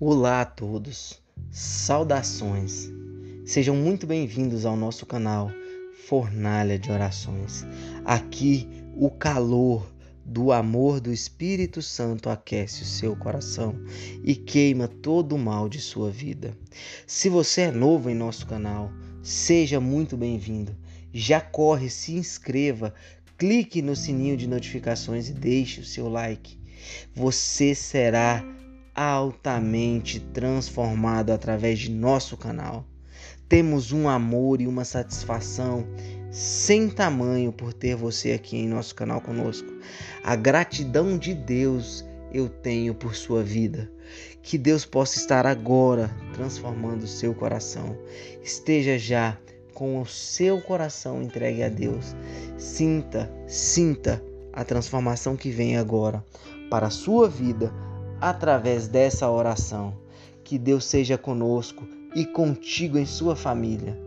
Olá a todos, saudações, sejam muito bem-vindos ao nosso canal Fornalha de Orações. Aqui o calor do amor do Espírito Santo aquece o seu coração e queima todo o mal de sua vida. Se você é novo em nosso canal, seja muito bem-vindo. Já corre, se inscreva, clique no sininho de notificações e deixe o seu like. Você será altamente transformado através de nosso canal. Temos um amor e uma satisfação sem tamanho por ter você aqui em nosso canal conosco. A gratidão de Deus eu tenho por sua vida. Que Deus possa estar agora transformando o seu coração. Esteja já com o seu coração entregue a Deus. Sinta, sinta a transformação que vem agora para a sua vida através dessa oração. Que Deus seja conosco e contigo em sua família.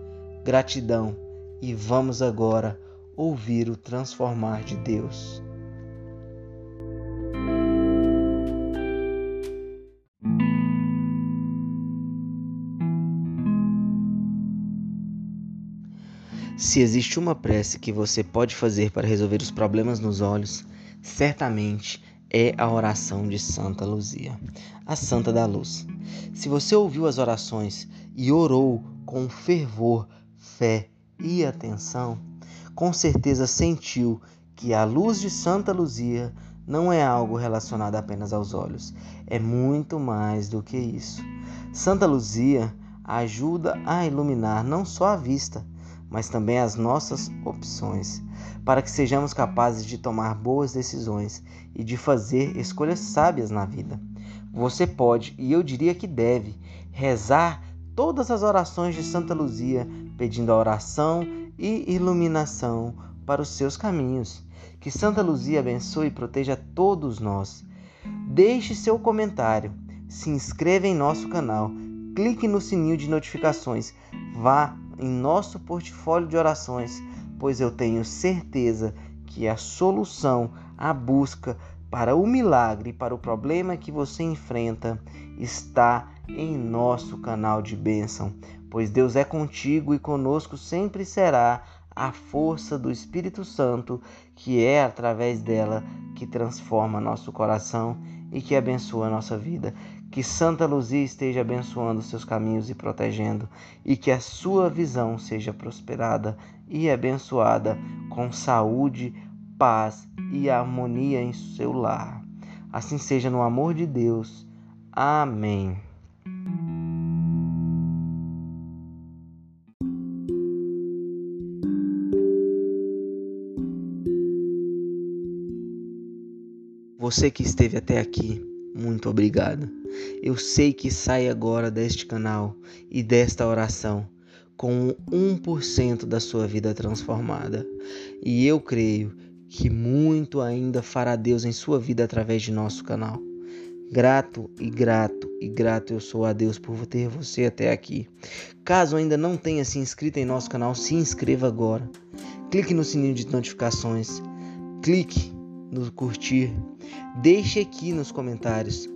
Gratidão e vamos agora ouvir o transformar de Deus. Se existe uma prece que você pode fazer para resolver os problemas nos olhos, certamente é a oração de Santa Luzia, a Santa da Luz. Se você ouviu as orações e orou com fervor, fé e atenção, com certeza sentiu que a luz de Santa Luzia não é algo relacionado apenas aos olhos, é muito mais do que isso. Santa Luzia ajuda a iluminar não só a vista, mas também as nossas opções, para que sejamos capazes de tomar boas decisões e de fazer escolhas sábias na vida. Você pode, e eu diria que deve, rezar todas as orações de Santa Luzia, pedindo a oração e iluminação para os seus caminhos. Que Santa Luzia abençoe e proteja todos nós. Deixe seu comentário, se inscreva em nosso canal, clique no sininho de notificações, vá em nosso portfólio de orações, pois eu tenho certeza que a solução, a busca para o milagre, para o problema que você enfrenta, está em nosso canal de bênção, pois Deus é contigo e conosco sempre será a força do Espírito Santo, que é através dela que transforma nosso coração e que abençoa nossa vida. Que Santa Luzia esteja abençoando seus caminhos e protegendo, e que a sua visão seja prosperada e abençoada com saúde, paz e harmonia em seu lar. Assim seja no amor de Deus. Amém. Você que esteve até aqui, muito obrigado. Eu sei que sai agora deste canal e desta oração com 1% da sua vida transformada. E eu creio que muito ainda fará Deus em sua vida através de nosso canal. Grato e grato e grato eu sou a Deus por ter você até aqui. Caso ainda não tenha se inscrito em nosso canal, se inscreva agora. Clique no sininho de notificações. Clique no curtir. Deixe aqui nos comentários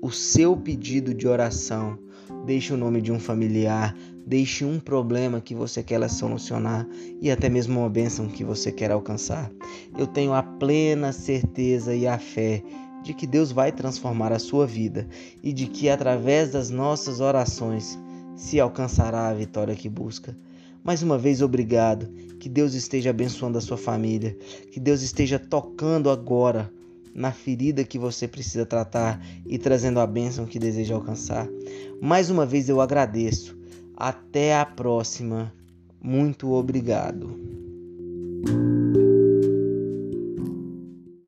o seu pedido de oração. Deixe o nome de um familiar, deixe um problema que você quer solucionar e até mesmo uma bênção que você quer alcançar. Eu tenho a plena certeza e a fé de que Deus vai transformar a sua vida e de que através das nossas orações se alcançará a vitória que busca. Mais uma vez, obrigado. Que Deus esteja abençoando a sua família. Que Deus esteja tocando agora na ferida que você precisa tratar e trazendo a bênção que deseja alcançar. Mais uma vez eu agradeço. Até a próxima. Muito obrigado.